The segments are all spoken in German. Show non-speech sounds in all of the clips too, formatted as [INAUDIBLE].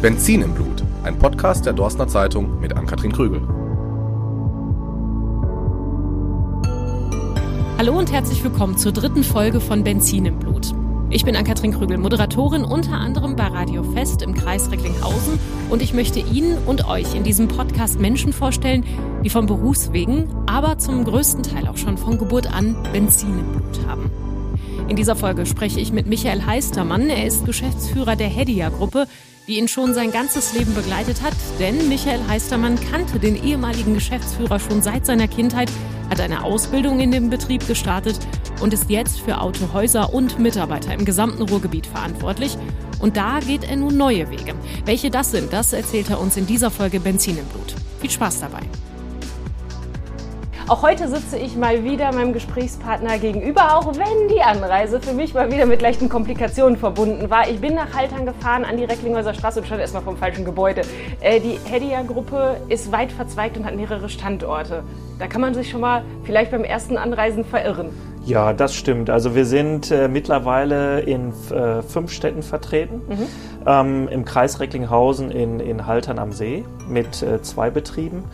Benzin im Blut, ein Podcast der Dorstner Zeitung mit Ann-Kathrin Krügel. Hallo und herzlich willkommen zur dritten Folge von Benzin im Blut. Ich bin Ann-Kathrin Krügel, Moderatorin unter anderem bei Radio Fest im Kreis Recklinghausen und ich möchte Ihnen und euch in diesem Podcast Menschen vorstellen, die von Berufswegen, aber zum größten Teil auch schon von Geburt an Benzin im Blut haben. In dieser Folge spreche ich mit Michael Heistermann. Er ist Geschäftsführer der Hedia-Gruppe, die ihn schon sein ganzes Leben begleitet hat. Denn Michael Heistermann kannte den ehemaligen Geschäftsführer schon seit seiner Kindheit, hat eine Ausbildung in dem Betrieb gestartet und ist jetzt für Autohäuser und Mitarbeiter im gesamten Ruhrgebiet verantwortlich. Und da geht er nun neue Wege. Welche das sind, das erzählt er uns in dieser Folge Benzin im Blut. Viel Spaß dabei. Auch heute sitze ich mal wieder meinem Gesprächspartner gegenüber, auch wenn die Anreise für mich mal wieder mit leichten Komplikationen verbunden war. Ich bin nach Haltern gefahren an die Recklinghäuser Straße und stand erstmal vom falschen Gebäude. Äh, die Hedia-Gruppe ist weit verzweigt und hat mehrere Standorte. Da kann man sich schon mal vielleicht beim ersten Anreisen verirren. Ja, das stimmt. Also wir sind äh, mittlerweile in äh, fünf Städten vertreten. Mhm. Ähm, Im Kreis Recklinghausen in, in Haltern am See mit äh, zwei Betrieben.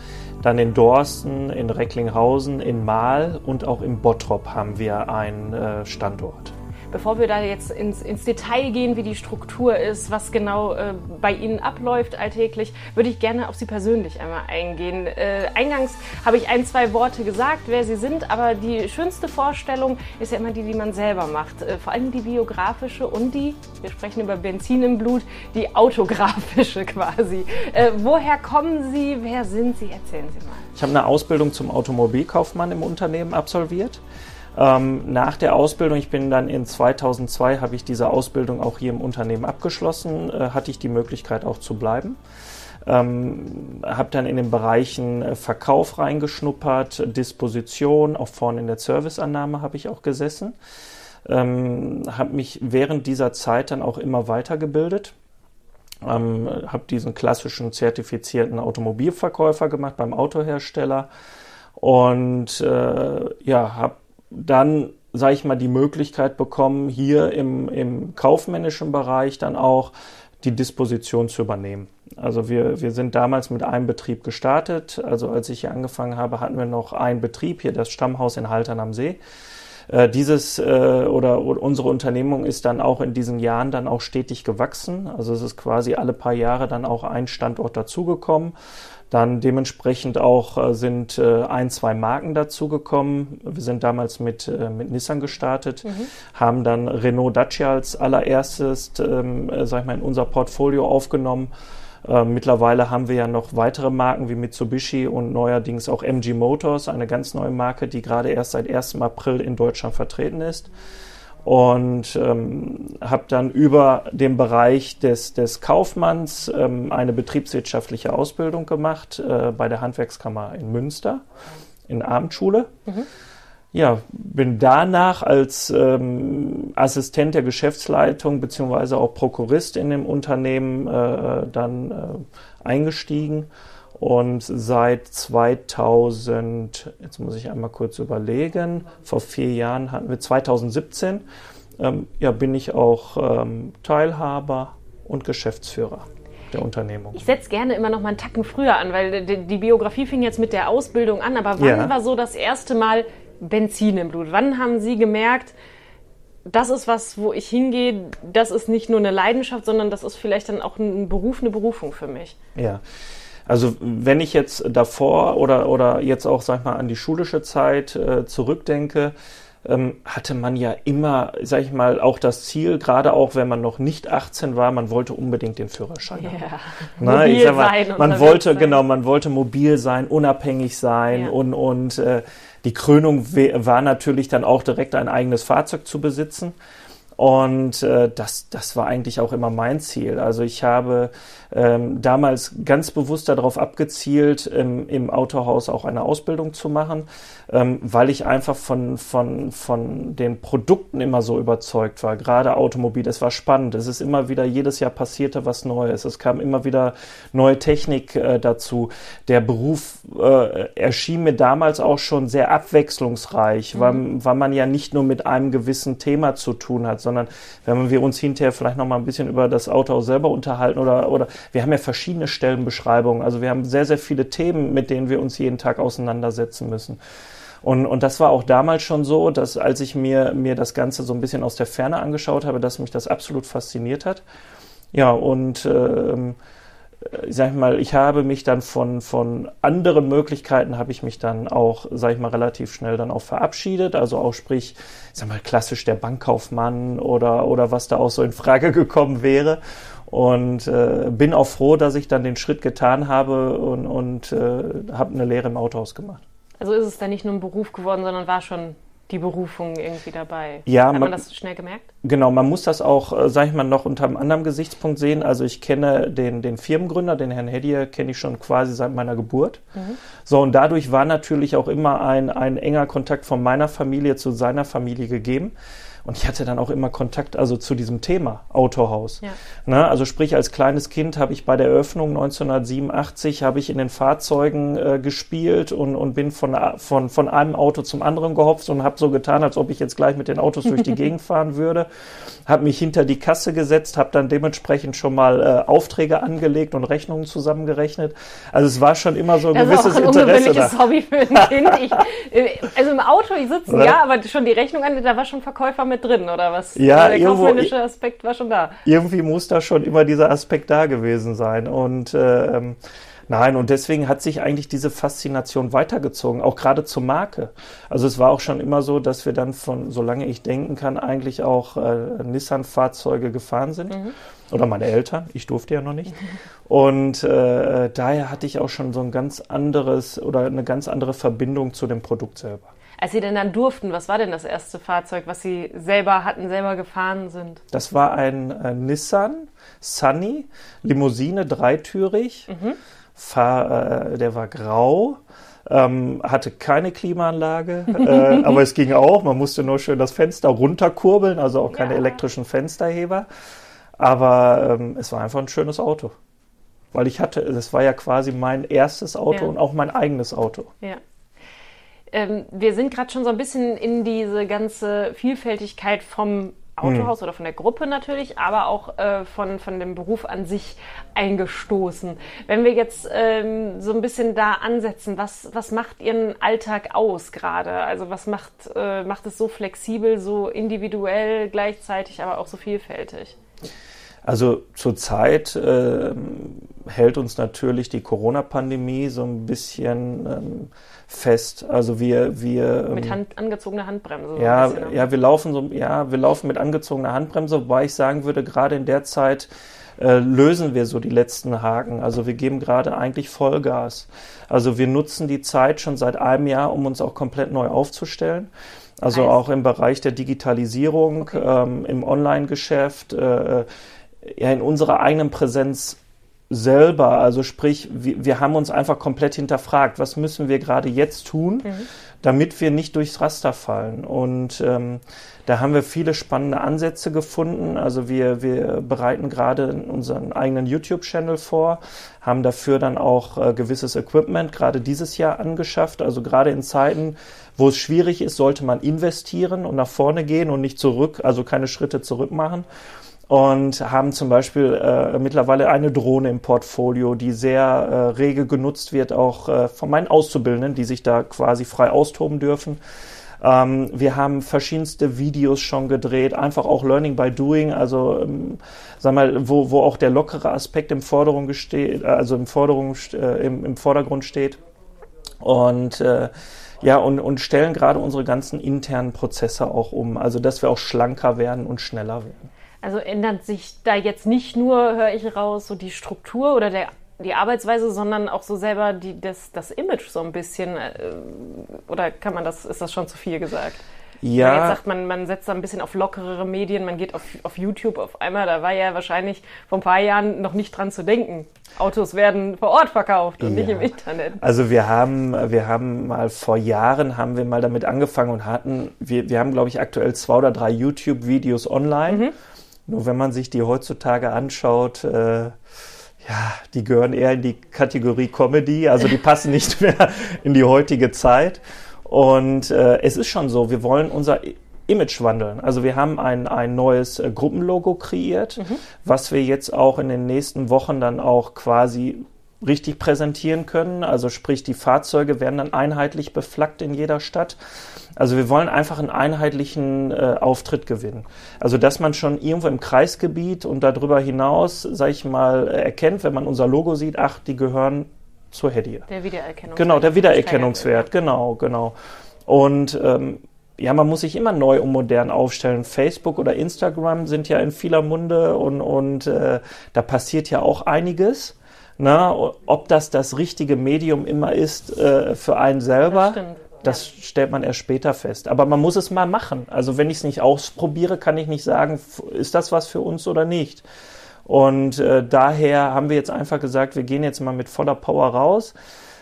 Dann in Dorsten, in Recklinghausen, in Mahl und auch in Bottrop haben wir einen äh, Standort. Bevor wir da jetzt ins, ins, Detail gehen, wie die Struktur ist, was genau äh, bei Ihnen abläuft alltäglich, würde ich gerne auf Sie persönlich einmal eingehen. Äh, eingangs habe ich ein, zwei Worte gesagt, wer Sie sind, aber die schönste Vorstellung ist ja immer die, die man selber macht. Äh, vor allem die biografische und die, wir sprechen über Benzin im Blut, die autografische [LAUGHS] quasi. Äh, woher kommen Sie? Wer sind Sie? Erzählen Sie mal. Ich habe eine Ausbildung zum Automobilkaufmann im Unternehmen absolviert. Ähm, nach der Ausbildung, ich bin dann in 2002, habe ich diese Ausbildung auch hier im Unternehmen abgeschlossen, äh, hatte ich die Möglichkeit auch zu bleiben. Ähm, habe dann in den Bereichen äh, Verkauf reingeschnuppert, Disposition, auch vorne in der Serviceannahme habe ich auch gesessen. Ähm, habe mich während dieser Zeit dann auch immer weitergebildet. Ähm, habe diesen klassischen zertifizierten Automobilverkäufer gemacht beim Autohersteller und äh, ja, habe dann, sage ich mal, die Möglichkeit bekommen, hier im, im kaufmännischen Bereich dann auch die Disposition zu übernehmen. Also wir, wir sind damals mit einem Betrieb gestartet. Also als ich hier angefangen habe, hatten wir noch einen Betrieb, hier das Stammhaus in Haltern am See. Äh, dieses äh, oder, oder unsere Unternehmung ist dann auch in diesen Jahren dann auch stetig gewachsen. Also es ist quasi alle paar Jahre dann auch ein Standort dazugekommen. Dann dementsprechend auch äh, sind äh, ein, zwei Marken dazugekommen. Wir sind damals mit, äh, mit Nissan gestartet, mhm. haben dann Renault Dacia als allererstes, ähm, äh, sag ich mal, in unser Portfolio aufgenommen. Äh, mittlerweile haben wir ja noch weitere Marken wie Mitsubishi und neuerdings auch MG Motors, eine ganz neue Marke, die gerade erst seit 1. April in Deutschland vertreten ist und ähm, habe dann über den Bereich des, des Kaufmanns ähm, eine betriebswirtschaftliche Ausbildung gemacht äh, bei der Handwerkskammer in Münster in Abendschule. Mhm. Ja, bin danach als ähm, Assistent der Geschäftsleitung beziehungsweise auch Prokurist in dem Unternehmen äh, dann äh, eingestiegen und seit 2000, jetzt muss ich einmal kurz überlegen, vor vier Jahren hatten wir 2017, ähm, ja, bin ich auch ähm, Teilhaber und Geschäftsführer der Unternehmung. Ich setze gerne immer noch mal einen Tacken früher an, weil die, die Biografie fing jetzt mit der Ausbildung an. Aber wann ja. war so das erste Mal Benzin im Blut? Wann haben Sie gemerkt, das ist was, wo ich hingehe, das ist nicht nur eine Leidenschaft, sondern das ist vielleicht dann auch ein Beruf, eine Berufung für mich? Ja. Also wenn ich jetzt davor oder, oder jetzt auch, sag ich mal, an die schulische Zeit äh, zurückdenke, ähm, hatte man ja immer, sag ich mal, auch das Ziel, gerade auch wenn man noch nicht 18 war, man wollte unbedingt den Führerschein ja. haben. Na, mobil ich sag mal, sein man wollte, sein. genau, man wollte mobil sein, unabhängig sein ja. und, und äh, die Krönung war natürlich dann auch direkt ein eigenes Fahrzeug zu besitzen. Und äh, das, das war eigentlich auch immer mein Ziel. Also ich habe ähm, damals ganz bewusst darauf abgezielt, ähm, im Autohaus auch eine Ausbildung zu machen, ähm, weil ich einfach von, von, von den Produkten immer so überzeugt war. Gerade Automobil, es war spannend. Es ist immer wieder, jedes Jahr passierte was Neues. Es kam immer wieder neue Technik äh, dazu. Der Beruf äh, erschien mir damals auch schon sehr abwechslungsreich, mhm. weil, weil man ja nicht nur mit einem gewissen Thema zu tun hat, sondern wenn wir uns hinterher vielleicht noch mal ein bisschen über das Auto selber unterhalten oder, oder wir haben ja verschiedene Stellenbeschreibungen. Also wir haben sehr, sehr viele Themen, mit denen wir uns jeden Tag auseinandersetzen müssen. Und, und das war auch damals schon so, dass als ich mir, mir das Ganze so ein bisschen aus der Ferne angeschaut habe, dass mich das absolut fasziniert hat. Ja, und ähm, ich sag mal, ich habe mich dann von, von anderen Möglichkeiten habe ich mich dann auch, sag ich mal, relativ schnell dann auch verabschiedet. Also auch sprich, ich sag mal, klassisch der Bankkaufmann oder, oder was da auch so in Frage [LAUGHS] gekommen wäre. Und äh, bin auch froh, dass ich dann den Schritt getan habe und, und äh, habe eine Lehre im Autohaus gemacht. Also ist es dann nicht nur ein Beruf geworden, sondern war schon die Berufung irgendwie dabei. Ja, Hat man, man- das schnell gemerkt? Genau, man muss das auch, äh, sag ich mal, noch unter einem anderen Gesichtspunkt sehen. Also ich kenne den, den Firmengründer, den Herrn Hedier, kenne ich schon quasi seit meiner Geburt. So, und dadurch war natürlich auch immer ein, ein enger Kontakt von meiner Familie zu seiner Familie gegeben. Und ich hatte dann auch immer Kontakt also zu diesem Thema Autohaus. Ja. Ne? Also sprich, als kleines Kind habe ich bei der Eröffnung 1987 habe ich in den Fahrzeugen äh, gespielt und, und bin von, von, von einem Auto zum anderen gehopft und habe so getan, als ob ich jetzt gleich mit den Autos durch die [LAUGHS] Gegend fahren würde. Habe mich hinter die Kasse gesetzt, habe dann dementsprechend schon mal äh, Aufträge angelegt und Rechnungen zusammengerechnet. Also es war schon immer so ein Das ist gewisses auch ein Interesse da. ungewöhnliches Hobby für ein [LAUGHS] Kind. Ich, äh, also im Auto ich sitzen, Oder? ja, aber schon die Rechnung an, da war schon Verkäufer mit drin, oder was? Ja, der irgendwo- kaufmännische Aspekt war schon da. irgendwie muss da schon immer dieser Aspekt da gewesen sein. Und äh, ähm, nein, und deswegen hat sich eigentlich diese Faszination weitergezogen, auch gerade zur Marke. Also es war auch schon immer so, dass wir dann von, solange ich denken kann, eigentlich auch äh, Nissan-Fahrzeuge gefahren sind. Oder meine Eltern, ich durfte ja noch nicht. Und äh, daher hatte ich auch schon so ein ganz anderes oder eine ganz andere Verbindung zu dem Produkt selber. Als Sie denn dann durften, was war denn das erste Fahrzeug, was Sie selber hatten, selber gefahren sind? Das war ein äh, Nissan Sunny, Limousine, dreitürig. Fahr, äh, der war grau, ähm, hatte keine Klimaanlage, äh, [LAUGHS] aber es ging auch. Man musste nur schön das Fenster runterkurbeln, also auch keine Ja. elektrischen Fensterheber. Aber ähm, es war einfach ein schönes Auto. Weil ich hatte, das war ja quasi mein erstes Auto Ja. und auch mein eigenes Auto. Ja. Ähm, wir sind gerade schon so ein bisschen in diese ganze Vielfältigkeit vom Autohaus oder von der Gruppe natürlich, aber auch äh, von, von dem Beruf an sich eingestoßen. Wenn wir jetzt ähm, so ein bisschen da ansetzen, was, was macht Ihren Alltag aus gerade? Also was macht, äh, macht es so flexibel, so individuell gleichzeitig, aber auch so vielfältig? Also zurzeit ähm, hält uns natürlich die Corona-Pandemie so ein bisschen ähm, fest. Also wir, wir Mit ähm, Hand, angezogener Handbremse. so ja, ne? ja, wir laufen so, ja, wir laufen mit angezogener Handbremse, wobei ich sagen würde, gerade in der Zeit äh, lösen wir so die letzten Haken. Also wir geben gerade eigentlich Vollgas. Also wir nutzen die Zeit schon seit einem Jahr, um uns auch komplett neu aufzustellen. Also Heißt? auch im Bereich der Digitalisierung, ähm, im Online-Geschäft, äh, ja, in unserer eigenen Präsenz selber. Also sprich, wir, wir haben uns einfach komplett hinterfragt, was müssen wir gerade jetzt tun, damit wir nicht durchs Raster fallen. Und ähm, da haben wir viele spannende Ansätze gefunden. Also wir, wir bereiten gerade unseren eigenen YouTube-Channel vor, haben dafür dann auch äh, gewisses Equipment gerade dieses Jahr angeschafft. Also gerade in Zeiten, wo es schwierig ist, sollte man investieren und nach vorne gehen und nicht zurück, also keine Schritte zurück machen und haben zum Beispiel äh, mittlerweile eine Drohne im Portfolio, die sehr äh, rege genutzt wird, auch äh, von meinen Auszubildenden, die sich da quasi frei austoben dürfen. Ähm, wir haben verschiedenste Videos schon gedreht, einfach auch Learning by Doing, also ähm, sag mal, wo, wo auch der lockere Aspekt im Forderung steht, also im, Forderung, äh, im, im Vordergrund steht. Und äh, ja, und, und stellen gerade unsere ganzen internen Prozesse auch um, also dass wir auch schlanker werden und schneller werden. Also ändert sich da jetzt nicht nur, höre ich raus, so die Struktur oder der, die Arbeitsweise, sondern auch so selber die, das, das Image so ein bisschen. Äh, oder kann man das, ist das schon zu viel gesagt? Man jetzt Ja, sagt, man, man setzt da ein bisschen auf lockerere Medien, man geht auf, auf YouTube auf einmal, da war ja wahrscheinlich vor ein paar Jahren noch nicht dran zu denken. Autos werden vor Ort verkauft und nicht Ja. im Internet. also wir haben, wir haben mal vor Jahren haben wir mal damit angefangen und hatten, wir, wir haben glaube ich aktuell zwei oder drei YouTube-Videos online. Nur wenn man sich die heutzutage anschaut, äh, ja, die gehören eher in die Kategorie Comedy, also die passen nicht [LAUGHS] mehr in die heutige Zeit. Und äh, es ist schon so, wir wollen unser Image wandeln. Also wir haben ein, ein neues äh, Gruppenlogo kreiert, mhm. was wir jetzt auch in den nächsten Wochen dann auch quasi richtig präsentieren können. Also sprich, die Fahrzeuge werden dann einheitlich beflaggt in jeder Stadt. Also wir wollen einfach einen einheitlichen äh, Auftritt gewinnen. Also dass man schon irgendwo im Kreisgebiet und darüber hinaus, sag ich mal, erkennt, wenn man unser Logo sieht, ach, die gehören zur Hedie. Der Wiedererkennungswert. Genau, der Wiedererkennungswert, genau, genau. Und ähm, ja, man muss sich immer neu und modern aufstellen. Facebook oder Instagram sind ja in vieler Munde und, und äh, da passiert ja auch einiges. Na, ob das das richtige Medium immer ist äh, für einen selber, das, das ja. stellt man erst später fest. Aber man muss es mal machen. Also wenn ich es nicht ausprobiere, kann ich nicht sagen, ist das was für uns oder nicht. Und äh, daher haben wir jetzt einfach gesagt, wir gehen jetzt mal mit voller Power raus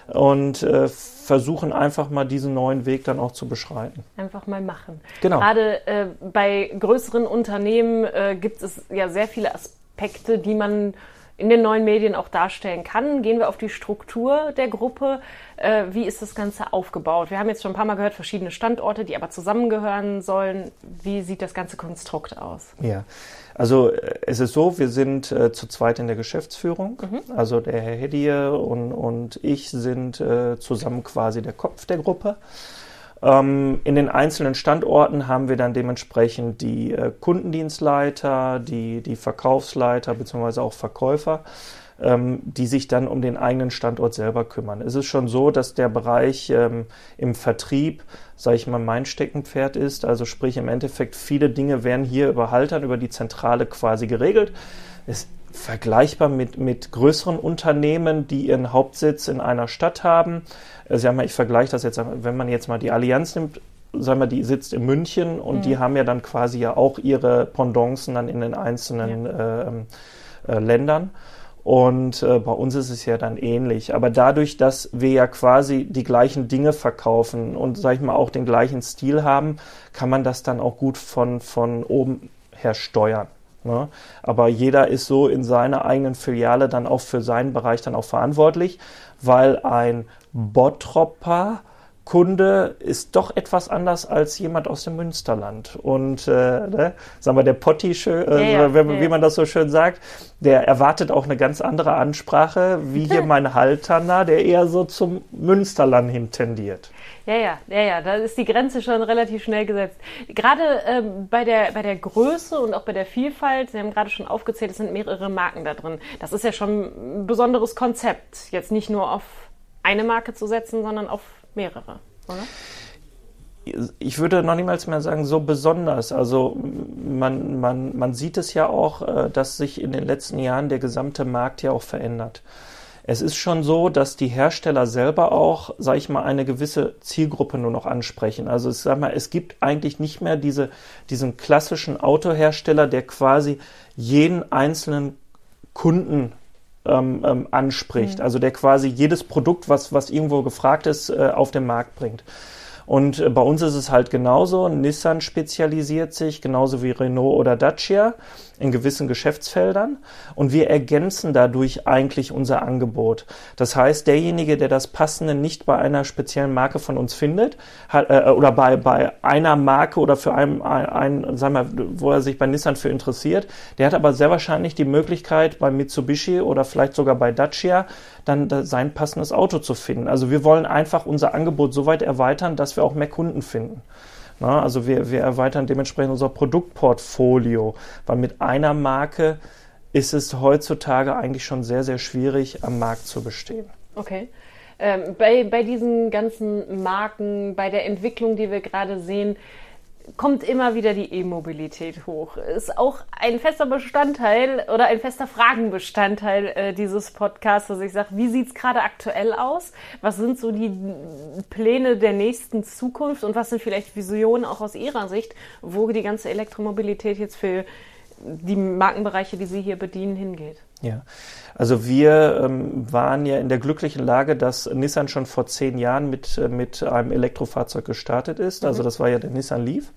und äh, versuchen einfach mal diesen neuen Weg dann auch zu beschreiten. Einfach mal machen. Genau. Gerade äh, bei größeren Unternehmen äh, gibt es ja sehr viele Aspekte, die man in den neuen Medien auch darstellen kann. Gehen wir auf die Struktur der Gruppe. Äh, wie ist das Ganze aufgebaut? Wir haben jetzt schon ein paar Mal gehört, verschiedene Standorte, die aber zusammengehören sollen. Wie sieht das ganze Konstrukt aus? Ja, also äh, es ist so, wir sind äh, zu zweit in der Geschäftsführung. Mhm. Also der Herr Hedie und, und ich sind äh, zusammen quasi der Kopf der Gruppe. Ähm, in den einzelnen Standorten haben wir dann dementsprechend die äh, Kundendienstleiter, die, die Verkaufsleiter bzw. auch Verkäufer, ähm, die sich dann um den eigenen Standort selber kümmern. Es ist schon so, dass der Bereich ähm, im Vertrieb, sage ich mal, mein Steckenpferd ist. Also sprich im Endeffekt, viele Dinge werden hier über Haltern, über die Zentrale quasi geregelt. Es vergleichbar mit, mit größeren Unternehmen, die ihren Hauptsitz in einer Stadt haben. Äh, Sie haben ich vergleiche das jetzt, wenn man jetzt mal die Allianz nimmt, sagen wir, die sitzt in München und mhm. die haben ja dann quasi ja auch ihre Pendancen dann in den einzelnen ja. äh, äh, Ländern. Und äh, bei uns ist es ja dann ähnlich. Aber dadurch, dass wir ja quasi die gleichen Dinge verkaufen und, sag ich mal, auch den gleichen Stil haben, kann man das dann auch gut von, von oben her steuern. Ne? Aber jeder ist so in seiner eigenen Filiale dann auch für seinen Bereich dann auch verantwortlich, weil ein Bottropper Kunde ist doch etwas anders als jemand aus dem Münsterland. Und äh, ne, sagen wir, der Potti, äh, ja, ja, wie, ja. man das so schön sagt, der erwartet auch eine ganz andere Ansprache, wie hier mein Halterner, der eher so zum Münsterland hin tendiert. Ja, ja, ja, ja, da ist die Grenze schon relativ schnell gesetzt. Gerade ähm, bei, der, bei der Größe und auch bei der Vielfalt, Sie haben gerade schon aufgezählt, es sind mehrere Marken da drin. Das ist ja schon ein besonderes Konzept, jetzt nicht nur auf eine Marke zu setzen, sondern auf mehrere, oder? ich würde noch niemals mehr sagen, so besonders. Also man, man, man sieht es ja auch, äh, dass sich in den letzten Jahren der gesamte Markt ja auch verändert. Es ist schon so, dass die Hersteller selber auch, sage ich mal, eine gewisse Zielgruppe nur noch ansprechen. Also ich sag mal, es gibt eigentlich nicht mehr diese, diesen klassischen Autohersteller, der quasi jeden einzelnen Kunden ähm, ähm, anspricht. Mhm. Also der quasi jedes Produkt, was, was irgendwo gefragt ist, äh, auf den Markt bringt. Und äh, bei uns ist es halt genauso. Nissan spezialisiert sich, genauso wie Renault oder Dacia in gewissen Geschäftsfeldern und wir ergänzen dadurch eigentlich unser Angebot. Das heißt, derjenige, der das Passende nicht bei einer speziellen Marke von uns findet hat, äh, oder bei, bei einer Marke oder für einen, ein, sagen wir, wo er sich bei Nissan für interessiert, der hat aber sehr wahrscheinlich die Möglichkeit bei Mitsubishi oder vielleicht sogar bei Dacia dann sein passendes Auto zu finden. Also wir wollen einfach unser Angebot so weit erweitern, dass wir auch mehr Kunden finden. Na, also wir, wir erweitern dementsprechend unser Produktportfolio, weil mit einer Marke ist es heutzutage eigentlich schon sehr, sehr schwierig, am Markt zu bestehen. Okay. Ähm, bei, bei diesen ganzen Marken, bei der Entwicklung, die wir gerade sehen, kommt immer wieder die E-Mobilität hoch. Ist auch ein fester Bestandteil oder ein fester Fragenbestandteil äh, dieses Podcasts, dass ich sage, wie sieht's gerade aktuell aus? Was sind so die Pläne der nächsten Zukunft und was sind vielleicht Visionen auch aus Ihrer Sicht, wo die ganze Elektromobilität jetzt für die Markenbereiche, die Sie hier bedienen, hingeht? Ja, also wir ähm, waren ja in der glücklichen Lage, dass Nissan schon vor zehn Jahren mit, äh, mit einem Elektrofahrzeug gestartet ist. Also mhm. das war ja der Nissan Leaf.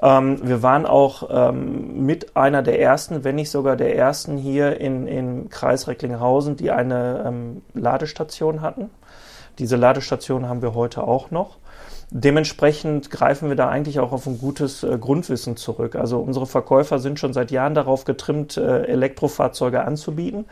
Ähm, wir waren auch ähm, mit einer der ersten, wenn nicht sogar der ersten hier in, im Kreis Recklinghausen, die eine ähm, Ladestation hatten. Diese Ladestation haben wir heute auch noch. dementsprechend greifen wir da eigentlich auch auf ein gutes äh, Grundwissen zurück. Also unsere Verkäufer sind schon seit Jahren darauf getrimmt, äh, Elektrofahrzeuge anzubieten.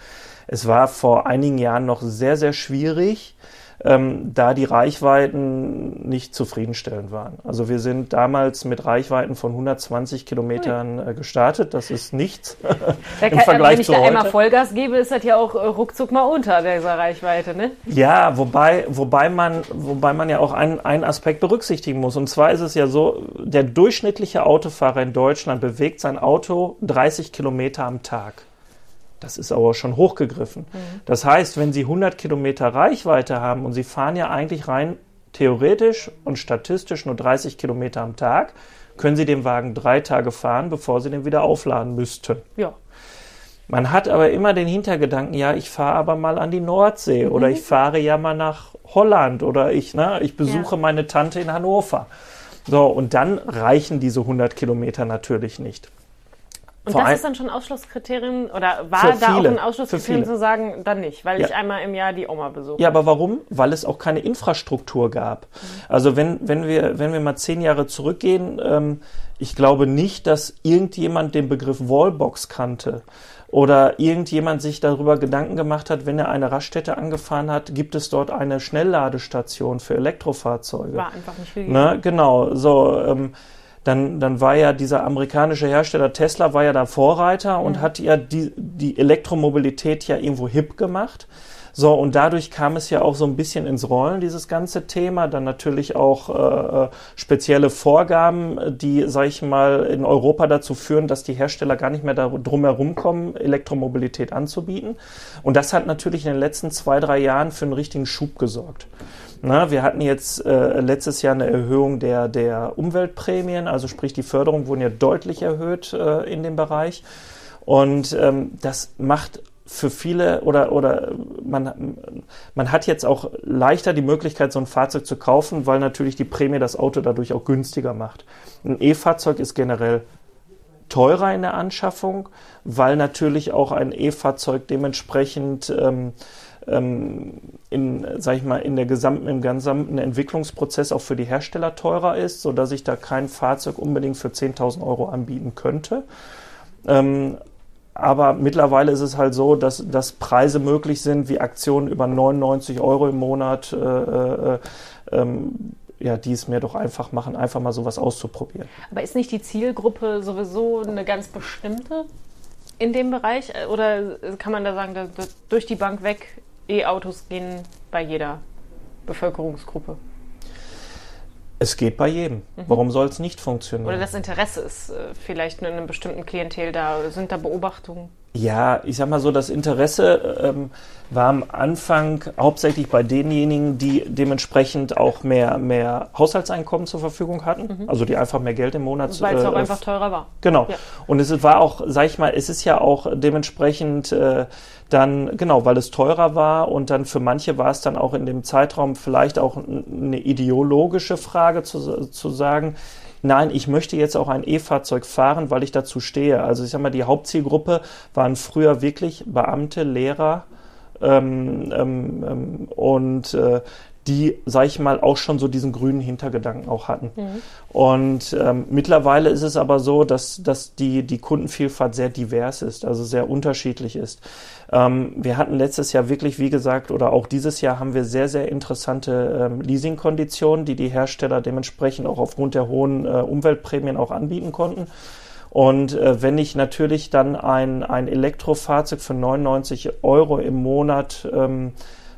Es war vor einigen Jahren noch sehr, sehr schwierig, ähm, da die Reichweiten nicht zufriedenstellend waren. Also wir sind damals mit Reichweiten von 120 Kilometern äh, gestartet. Das ist nichts [LAUGHS] im kann, Vergleich Wenn ich da heute. einmal Vollgas gebe, ist das ja auch äh, ruckzuck mal unter dieser Reichweite, ne? Ja, wobei, wobei, man, wobei man ja auch einen, einen Aspekt berücksichtigen muss. Und zwar ist es ja so, der durchschnittliche Autofahrer in Deutschland bewegt sein Auto 30 Kilometer am Tag. Das ist aber schon hochgegriffen. Mhm. Das heißt, wenn Sie 100 Kilometer Reichweite haben und Sie fahren ja eigentlich rein theoretisch und statistisch nur 30 Kilometer am Tag, können Sie den Wagen drei Tage fahren, bevor Sie den wieder aufladen müssten. Ja. Man hat aber immer den Hintergedanken, ja, ich fahre aber mal an die Nordsee mhm. oder ich fahre ja mal nach Holland oder ich, ne, ich besuche ja. meine Tante in Hannover. So, und dann reichen diese 100 Kilometer natürlich nicht. Und Vor das ist dann schon Ausschlusskriterium oder war da auch ein Ausschlusskriterium zu sagen, dann nicht, weil ja. ich einmal im Jahr die Oma besuche? Ja, aber warum? Weil es auch keine Infrastruktur gab. Mhm. Also wenn, wenn, wir, wenn wir mal zehn Jahre zurückgehen, ähm, ich glaube nicht, dass irgendjemand den Begriff Wallbox kannte oder irgendjemand sich darüber Gedanken gemacht hat, wenn er eine Raststätte angefahren hat, gibt es dort eine Schnellladestation für Elektrofahrzeuge. War einfach nicht viel. Ne? Genau, so. Ähm, dann, dann war ja dieser amerikanische Hersteller Tesla war ja da Vorreiter und mhm. hat ja die, die Elektromobilität ja irgendwo hip gemacht. So, und dadurch kam es ja auch so ein bisschen ins Rollen, dieses ganze Thema. Dann natürlich auch äh, äh spezielle Vorgaben, die, sag ich mal, in Europa dazu führen, dass die Hersteller gar nicht mehr drum herum kommen, Elektromobilität anzubieten. Und das hat natürlich in den letzten zwei, drei Jahren für einen richtigen Schub gesorgt. Na, wir hatten jetzt äh, letztes Jahr eine Erhöhung der, der Umweltprämien, also sprich die Förderung wurden ja deutlich erhöht äh, in dem Bereich. Und ähm, das macht für viele oder, oder man, man hat jetzt auch leichter die Möglichkeit, so ein Fahrzeug zu kaufen, weil natürlich die Prämie das Auto dadurch auch günstiger macht. Ein E-Fahrzeug ist generell teurer in der Anschaffung, weil natürlich auch ein E-Fahrzeug dementsprechend ähm, ähm, in, sag ich mal, in der gesamten, im gesamten Entwicklungsprozess auch für die Hersteller teurer ist, sodass ich da kein Fahrzeug unbedingt für 10.000 Euro anbieten könnte. Ähm, aber mittlerweile ist es halt so, dass, dass Preise möglich sind, wie Aktionen über 99 Euro im Monat, äh, äh, ähm, ja, die es mir doch einfach machen, einfach mal sowas auszuprobieren. Aber ist nicht die Zielgruppe sowieso eine ganz bestimmte in dem Bereich? Oder kann man da sagen, durch die Bank weg E-Autos gehen bei jeder Bevölkerungsgruppe. Es geht bei jedem. Mhm. Warum soll es nicht funktionieren? Oder das Interesse ist äh, vielleicht in einem bestimmten Klientel da. Sind da Beobachtungen? Ja, ich sag mal so, das Interesse ähm, war am Anfang hauptsächlich bei denjenigen, die dementsprechend auch mehr, mehr Haushaltseinkommen zur Verfügung hatten, mhm. also die einfach mehr Geld im Monat. Weil es äh, auch einfach teurer war. Genau. Ja. Und es war auch, sag ich mal, es ist ja auch dementsprechend äh, dann, genau, weil es teurer war und dann für manche war es dann auch in dem Zeitraum vielleicht auch eine ideologische Frage zu, zu sagen, nein, ich möchte jetzt auch ein E-Fahrzeug fahren, weil ich dazu stehe. Also ich sag mal, die Hauptzielgruppe waren früher wirklich Beamte, Lehrer ähm, ähm, ähm und äh, die, sag ich mal, auch schon so diesen grünen Hintergedanken auch hatten. Mhm. Und ähm, mittlerweile ist es aber so, dass, dass die, die Kundenvielfalt sehr divers ist, also sehr unterschiedlich ist. Ähm, wir hatten letztes Jahr wirklich, wie gesagt, oder auch dieses Jahr haben wir sehr, sehr interessante ähm, Leasingkonditionen, die die Hersteller dementsprechend auch aufgrund der hohen äh, Umweltprämien auch anbieten konnten. Und äh, wenn ich natürlich dann ein, ein Elektrofahrzeug für 99 Euro im Monat ähm,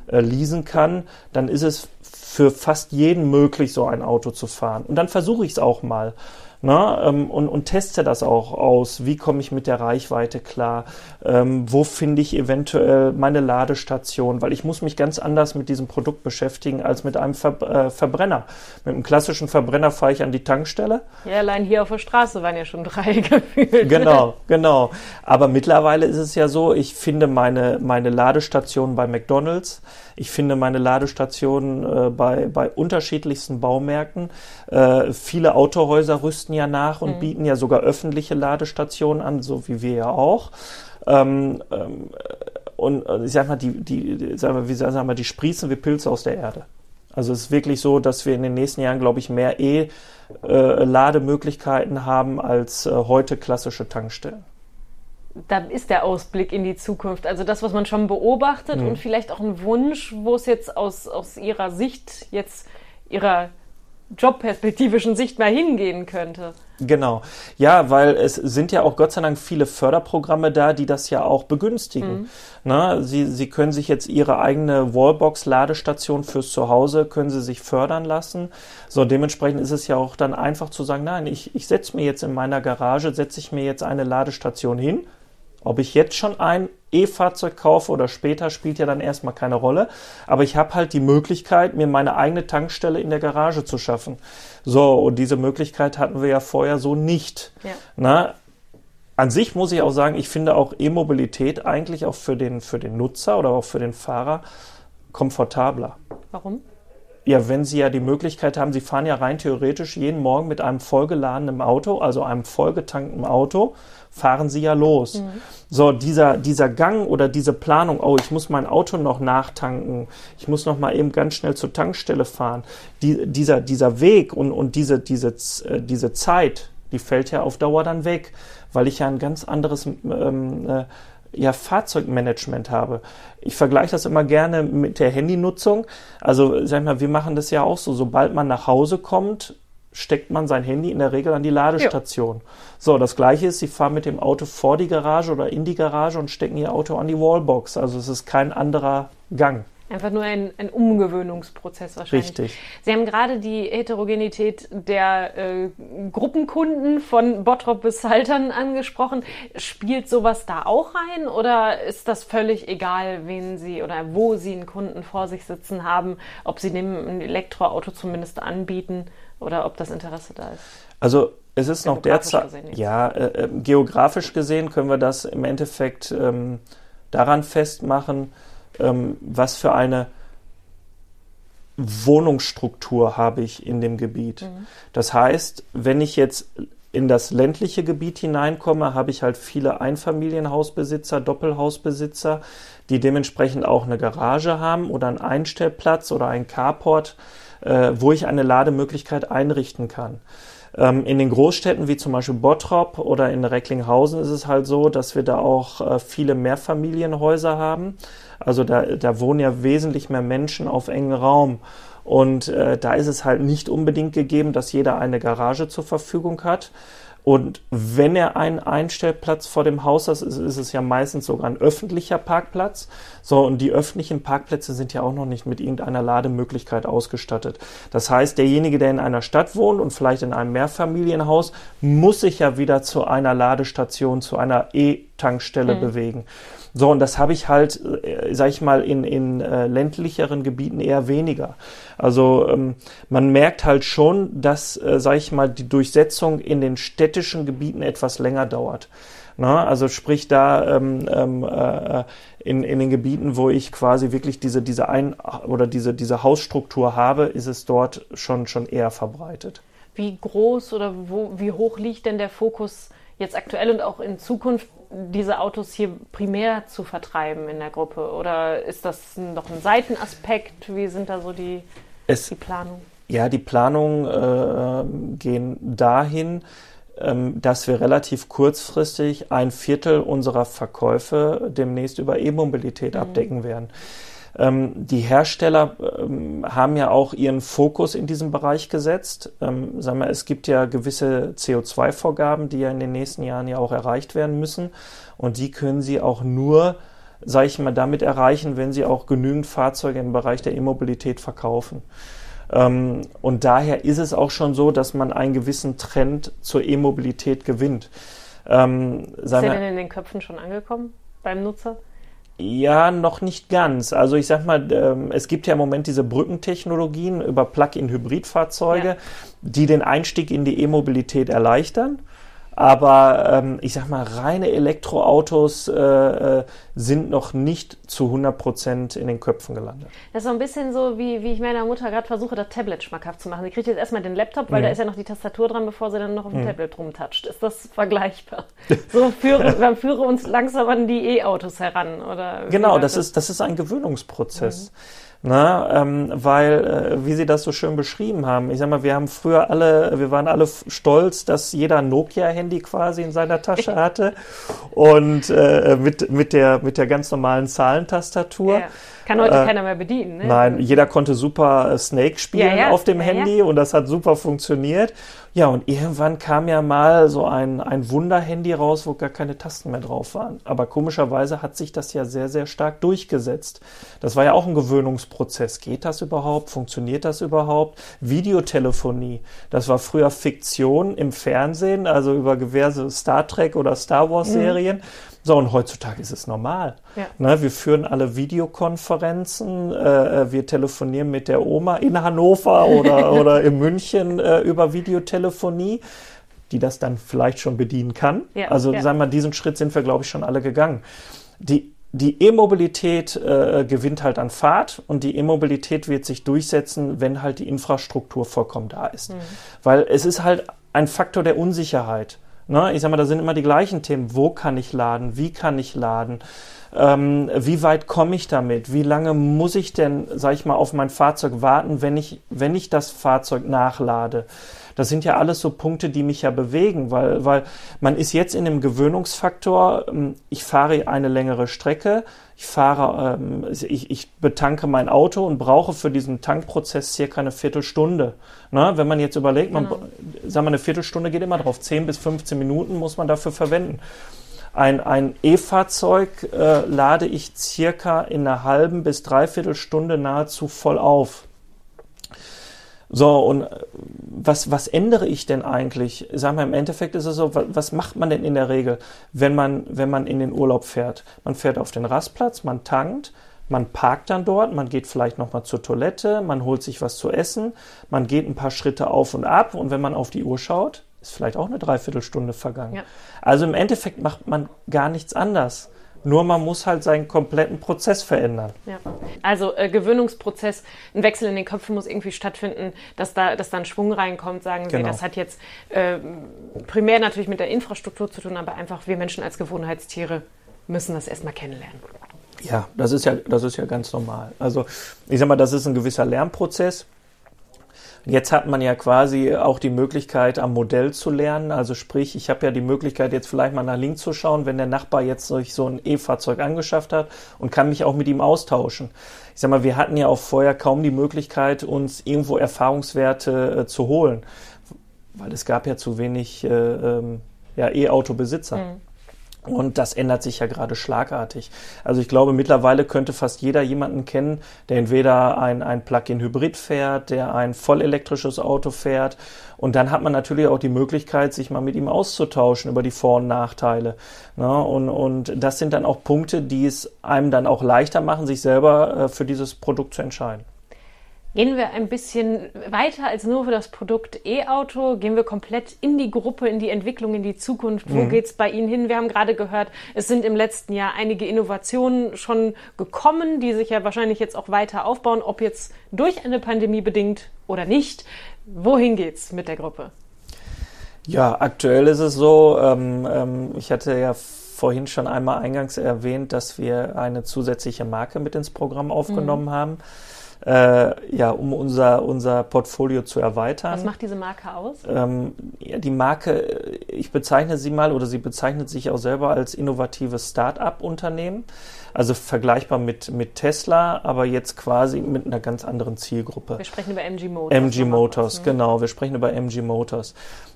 äh, leasen kann, dann ist es für fast jeden möglich, so ein Auto zu fahren. Und dann versuche ich es auch mal. Ne, ähm, und, und teste das auch aus. Wie komme ich mit der Reichweite klar? Ähm, wo finde ich eventuell meine Ladestation? Weil ich muss mich ganz anders mit diesem Produkt beschäftigen als mit einem Ver äh, Verbrenner. Mit einem klassischen Verbrenner fahre ich an die Tankstelle. Ja, allein hier auf der Straße waren ja schon drei [LAUGHS] gefühlt. Genau, genau. Aber mittlerweile ist es ja so, ich finde meine, meine Ladestation bei McDonalds. Ich finde meine Ladestationen äh, bei, bei unterschiedlichsten Baumärkten. Äh, viele Autohäuser rüsten ja nach und mhm. bieten ja sogar öffentliche Ladestationen an, so wie wir ja auch. Ähm, ähm, und äh, ich sag mal, die, die, sag mal, wie sagen wir, die sprießen wie Pilze aus der Erde. Also es ist wirklich so, dass wir in den nächsten Jahren, glaube ich, mehr E-Lademöglichkeiten haben als äh, heute klassische Tankstellen da ist der Ausblick in die Zukunft. Also das, was man schon beobachtet mhm. und vielleicht auch ein Wunsch, wo es jetzt aus, aus Ihrer Sicht, jetzt Ihrer jobperspektivischen Sicht mal hingehen könnte. Genau. Ja, weil es sind ja auch Gott sei Dank viele Förderprogramme da, die das ja auch begünstigen. Mhm. Na, Sie, Sie können sich jetzt Ihre eigene Wallbox-Ladestation fürs Zuhause, können Sie sich fördern lassen. So, dementsprechend ist es ja auch dann einfach zu sagen, nein, ich, ich setze mir jetzt in meiner Garage, setze ich mir jetzt eine Ladestation hin ob ich jetzt schon ein E-Fahrzeug kaufe oder später, spielt ja dann erstmal keine Rolle. Aber ich habe halt die Möglichkeit, mir meine eigene Tankstelle in der Garage zu schaffen. So, und diese Möglichkeit hatten wir ja vorher so nicht. Ja. Na, an sich muss ich auch sagen, ich finde auch E-Mobilität eigentlich auch für den, für den Nutzer oder auch für den Fahrer komfortabler. Warum? Ja, wenn Sie ja die Möglichkeit haben, Sie fahren ja rein theoretisch jeden Morgen mit einem vollgeladenen Auto, also einem vollgetankten Auto, fahren Sie ja los. Mhm. So, dieser, dieser Gang oder diese Planung, oh, ich muss mein Auto noch nachtanken, ich muss noch mal eben ganz schnell zur Tankstelle fahren, die, dieser, dieser Weg und, und diese, diese, äh, diese Zeit, die fällt ja auf Dauer dann weg, weil ich ja ein ganz anderes ähm, äh, ja, Fahrzeugmanagement habe. Ich vergleiche das immer gerne mit der Handynutzung. Also, sag ich mal, wir machen das ja auch so. Sobald man nach Hause kommt, steckt man sein Handy in der Regel an die Ladestation. Ja. So, das gleiche ist, Sie fahren mit dem Auto vor die Garage oder in die Garage und stecken Ihr Auto an die Wallbox. Also es ist kein anderer Gang. Einfach nur ein, ein Umgewöhnungsprozess wahrscheinlich. Richtig. Sie haben gerade die Heterogenität der äh, Gruppenkunden von Bottrop bis Saltern angesprochen. Spielt sowas da auch rein oder ist das völlig egal, wen Sie oder wo Sie einen Kunden vor sich sitzen haben, ob Sie dem ein Elektroauto zumindest anbieten oder ob das Interesse da ist? Also es ist noch derzeit, ja, äh, äh, geografisch gesehen können wir das im Endeffekt ähm, daran festmachen, ähm, was für eine Wohnungsstruktur habe ich in dem Gebiet. Mhm. Das heißt, wenn ich jetzt in das ländliche Gebiet hineinkomme, habe ich halt viele Einfamilienhausbesitzer, Doppelhausbesitzer, die dementsprechend auch eine Garage haben oder einen Einstellplatz oder einen Carport, äh, wo ich eine Lademöglichkeit einrichten kann. Ähm, in den Großstädten wie zum Beispiel Bottrop oder in Recklinghausen ist es halt so, dass wir da auch äh, viele Mehrfamilienhäuser haben. Also da, da wohnen ja wesentlich mehr Menschen auf engen Raum. Und äh, da ist es halt nicht unbedingt gegeben, dass jeder eine Garage zur Verfügung hat. Und wenn er einen Einstellplatz vor dem Haus hat, ist, ist, es ja meistens sogar ein öffentlicher Parkplatz. So, und die öffentlichen Parkplätze sind ja auch noch nicht mit irgendeiner Lademöglichkeit ausgestattet. Das heißt, derjenige, der in einer Stadt wohnt und vielleicht in einem Mehrfamilienhaus, muss sich ja wieder zu einer Ladestation, zu einer E-Tankstelle mhm. bewegen. So, und das habe ich halt, äh, sag ich mal, in, in äh, ländlicheren Gebieten eher weniger. Also ähm, man merkt halt schon, dass, äh, sag ich mal, die Durchsetzung in den städtischen Gebieten etwas länger dauert. Na, also sprich da ähm, ähm, äh, in, in den Gebieten, wo ich quasi wirklich diese, diese Ein- oder diese, diese Hausstruktur habe, ist es dort schon, schon eher verbreitet. Wie groß oder wo, wie hoch liegt denn der Fokus jetzt aktuell und auch in Zukunft diese Autos hier primär zu vertreiben in der Gruppe? Oder ist das noch ein Seitenaspekt? Wie sind da so die, es, die Planungen? Ja, die Planungen äh, gehen dahin, ähm, dass wir relativ kurzfristig ein Viertel unserer Verkäufe demnächst über E-Mobilität mhm. abdecken werden. Ähm, die Hersteller ähm, haben ja auch ihren Fokus in diesem Bereich gesetzt. Ähm, sagen wir, es gibt ja gewisse CO2-Vorgaben, die ja in den nächsten Jahren ja auch erreicht werden müssen. Und die können sie auch nur, sage ich mal, damit erreichen, wenn sie auch genügend Fahrzeuge im Bereich der E-Mobilität verkaufen. Ähm, und daher ist es auch schon so, dass man einen gewissen Trend zur E-Mobilität gewinnt. Ähm, ist der denn in den Köpfen schon angekommen beim Nutzer? Ja, noch nicht ganz. Also ich sag mal, ähm, es gibt ja im Moment diese Brückentechnologien über Plug-in-Hybridfahrzeuge, ja. die den Einstieg in die E-Mobilität erleichtern. Aber ähm, ich sag mal, reine Elektroautos äh, äh, sind noch nicht zu 100 Prozent in den Köpfen gelandet. Das ist so ein bisschen so, wie, wie ich meiner Mutter gerade versuche, das Tablet schmackhaft zu machen. Sie kriegt jetzt erstmal den Laptop, weil mhm. da ist ja noch die Tastatur dran, bevor sie dann noch auf dem mhm. Tablet rumtatscht. Ist das vergleichbar? So führe, [LAUGHS] man führe uns langsam an die E-Autos heran, oder? Genau, das ist, das ist ein Gewöhnungsprozess. Mhm. Na, ähm, weil, äh, wie Sie das so schön beschrieben haben, ich sag mal, wir haben früher alle, wir waren alle stolz, dass jeder Nokia-Handy quasi in seiner Tasche [LAUGHS] hatte und äh, mit, mit, der, mit der ganz normalen Zahlentastatur. Ja. Kann heute äh, keiner mehr bedienen. Ne? Nein, jeder konnte super äh, Snake spielen ja, ja. auf dem Handy und das hat super funktioniert. Ja, und irgendwann kam ja mal so ein, ein Wunder-Handy raus, wo gar keine Tasten mehr drauf waren. Aber komischerweise hat sich das ja sehr, sehr stark durchgesetzt. Das war ja auch ein Gewöhnungsprozess. Geht das überhaupt? Funktioniert das überhaupt? Videotelefonie, das war früher Fiktion im Fernsehen, also über diverse Star Trek oder Star Wars-Serien. Mhm. So, und heutzutage ist es normal. Ja. Ne, wir führen alle Videokonferenzen, äh, äh wir telefonieren mit der Oma in Hannover oder, [LAUGHS] oder in München äh, über Videotelefonie, die das dann vielleicht schon bedienen kann. Ja, also ja. sagen wir, diesen Schritt sind wir, glaube ich, schon alle gegangen. Die die E-Mobilität äh, gewinnt halt an Fahrt und die E-Mobilität wird sich durchsetzen, wenn halt die Infrastruktur vollkommen da ist. Mhm. Weil es ist halt ein Faktor der Unsicherheit. Ne? Ich sag mal, da sind immer die gleichen Themen. Wo kann ich laden? Wie kann ich laden? Ähm, wie weit komme ich damit? Wie lange muss ich denn, sag ich mal, auf mein Fahrzeug warten, wenn ich, wenn ich das Fahrzeug nachlade? Das sind ja alles so Punkte, die mich ja bewegen, weil, weil man ist jetzt in dem Gewöhnungsfaktor, ähm, ich fahre eine längere Strecke, ich fahre, ähm, ich, ich betanke mein Auto und brauche für diesen Tankprozess circa eine Viertelstunde. Na, wenn man jetzt überlegt, man, genau. sagen wir, eine Viertelstunde geht immer drauf, 10 bis 15 Minuten muss man dafür verwenden. Ein, ein E-Fahrzeug äh, lade ich circa in einer halben bis dreiviertel Stunde nahezu voll auf. So, und äh, was, was ändere ich denn eigentlich? Sagen wir, im Endeffekt ist es so, was macht man denn in der Regel, wenn man, wenn man in den Urlaub fährt? Man fährt auf den Rastplatz, man tankt, man parkt dann dort, man geht vielleicht nochmal zur Toilette, man holt sich was zu essen, man geht ein paar Schritte auf und ab und wenn man auf die Uhr schaut, ist vielleicht auch eine Dreiviertelstunde vergangen. Ja. Also im Endeffekt macht man gar nichts anders. Nur man muss halt seinen kompletten Prozess verändern. Ja. Also äh, Gewöhnungsprozess, ein Wechsel in den Köpfen muss irgendwie stattfinden, dass da, dass da ein Schwung reinkommt, sagen Sie. Genau. Das hat jetzt äh, primär natürlich mit der Infrastruktur zu tun, aber einfach wir Menschen als Gewohnheitstiere müssen das erstmal kennenlernen. Ja, das ist ja, das ist ja ganz normal. Also ich sag mal, das ist ein gewisser Lernprozess. Jetzt hat man ja quasi auch die Möglichkeit, am Modell zu lernen. Also sprich, ich habe ja die Möglichkeit, jetzt vielleicht mal nach links zu schauen, wenn der Nachbar jetzt sich so ein E-Fahrzeug angeschafft hat und kann mich auch mit ihm austauschen. Ich sag mal, wir hatten ja auch vorher kaum die Möglichkeit, uns irgendwo Erfahrungswerte äh, zu holen, weil es gab ja zu wenig äh, ähm, ja, E-Auto-Besitzer. Mhm. Und das ändert sich ja gerade schlagartig. Also ich glaube, mittlerweile könnte fast jeder jemanden kennen, der entweder ein, ein Plug-in-Hybrid fährt, der ein vollelektrisches Auto fährt. Und dann hat man natürlich auch die Möglichkeit, sich mal mit ihm auszutauschen über die Vor- und Nachteile. Ja, und, und das sind dann auch Punkte, die es einem dann auch leichter machen, sich selber äh, für dieses Produkt zu entscheiden. Gehen wir ein bisschen weiter als nur für das Produkt E-Auto, gehen wir komplett in die Gruppe, in die Entwicklung, in die Zukunft. Wo mhm. geht es bei Ihnen hin? Wir haben gerade gehört, es sind im letzten Jahr einige Innovationen schon gekommen, die sich ja wahrscheinlich jetzt auch weiter aufbauen, ob jetzt durch eine Pandemie bedingt oder nicht. Wohin geht's mit der Gruppe? Ja, aktuell ist es so, ähm, ähm, ich hatte ja vorhin schon einmal eingangs erwähnt, dass wir eine zusätzliche Marke mit ins Programm aufgenommen mhm. haben äh, ja, um unser, unser Portfolio zu erweitern. Was macht diese Marke aus? Ähm, ja, die Marke, ich bezeichne sie mal oder sie bezeichnet sich auch selber als innovatives Start-up-Unternehmen. Also vergleichbar mit, mit Tesla, aber jetzt quasi mit einer ganz anderen Zielgruppe. Wir sprechen über MG Motors. MG Motors, ne? genau. Wir sprechen über MG Motors.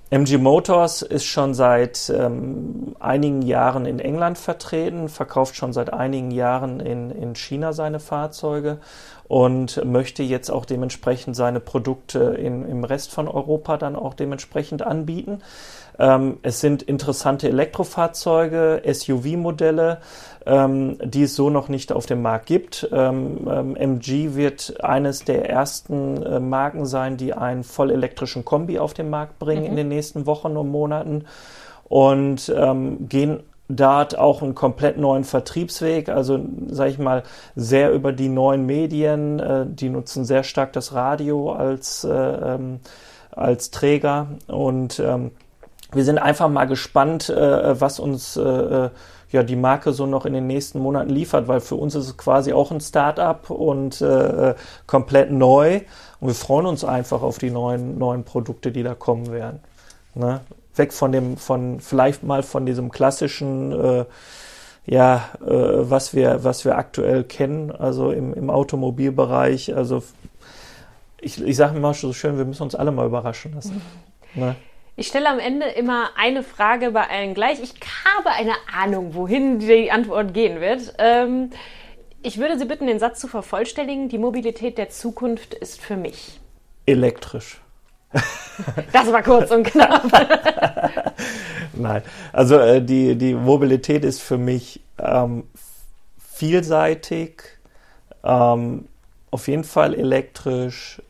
MG Motors ist schon seit ähm, einigen Jahren in England vertreten, verkauft schon seit einigen Jahren in, in China seine Fahrzeuge und möchte jetzt auch dementsprechend seine Produkte in, im Rest von Europa dann auch dementsprechend anbieten. Ähm, es sind interessante Elektrofahrzeuge, SUV-Modelle, ähm, die es so noch nicht auf dem Markt gibt. Ähm, MG ähm, wird eines der ersten äh, Marken sein, die einen voll elektrischen Kombi auf den Markt bringen mhm. in den nächsten Wochen und Monaten und ähm, gehen dort auch einen komplett neuen Vertriebsweg, also sage ich mal sehr über die neuen Medien, äh, die nutzen sehr stark das Radio als äh, ähm, als Träger und ähm, wir sind einfach mal gespannt, äh, was uns äh, ja, die Marke so noch in den nächsten Monaten liefert, weil für uns ist es quasi auch ein Start-up und äh, komplett neu. Und wir freuen uns einfach auf die neuen, neuen Produkte, die da kommen werden. Ne? Weg von dem, von vielleicht mal von diesem klassischen, äh, ja, äh, was wir, was wir aktuell kennen, also im, im Automobilbereich. Also ich, ich sage immer so schön, wir müssen uns alle mal überraschen lassen. Ne? Ich stelle am Ende immer eine Frage bei allen gleich. Ich habe eine Ahnung, wohin die Antwort gehen wird. Ähm, ich würde Sie bitten, den Satz zu vervollständigen. Die Mobilität der Zukunft ist für mich. Elektrisch. [LAUGHS] Das war kurz und knapp. [LAUGHS] Nein, also äh, die, die Mobilität ist für mich ähm, vielseitig, ähm, auf jeden Fall elektrisch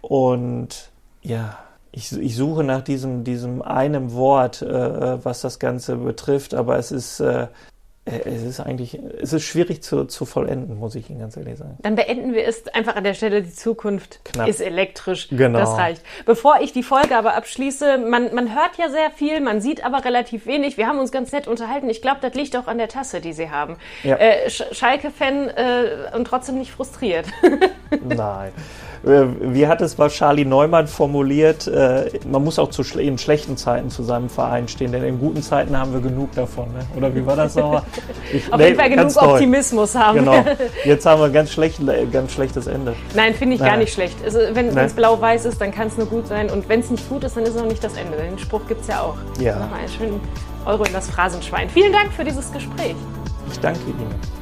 und ja, ich, ich suche nach diesem, diesem einem Wort, äh, was das Ganze betrifft, aber es ist, äh, es ist eigentlich, es ist schwierig zu, zu vollenden, muss ich Ihnen ganz ehrlich sagen. Dann beenden wir es einfach an der Stelle. Die Zukunft Knapp. ist elektrisch. Genau. Das reicht. Bevor ich die Folge aber abschließe, man, man hört ja sehr viel, man sieht aber relativ wenig. Wir haben uns ganz nett unterhalten. Ich glaube, das liegt auch an der Tasse, die Sie haben. Ja. Äh, Sch Schalke-Fan äh, und trotzdem nicht frustriert. [LAUGHS] Nein. Äh, Wie hat es mal Charlie Neumann formuliert? äh, Man muss auch zu schle in schlechten Zeiten zu seinem Verein stehen, denn in guten Zeiten haben wir genug davon. Ne? Oder wie war das nochmal? Ich- Auf nee, jeden Fall genug toll. Optimismus haben. Genau. [LAUGHS] Jetzt haben wir ganz, schlecht, ganz schlechtes Ende. Nein, finde ich Nein. gar nicht schlecht. Also, wenn es blau-weiß ist, dann kann es nur gut sein. Und wenn es nicht gut ist, dann ist es auch nicht das Ende. Den Spruch gibt es ja auch. Ja. Nochmal einen schönen Euro in das Phrasenschwein. Vielen Dank für dieses Gespräch. Ich danke Ihnen.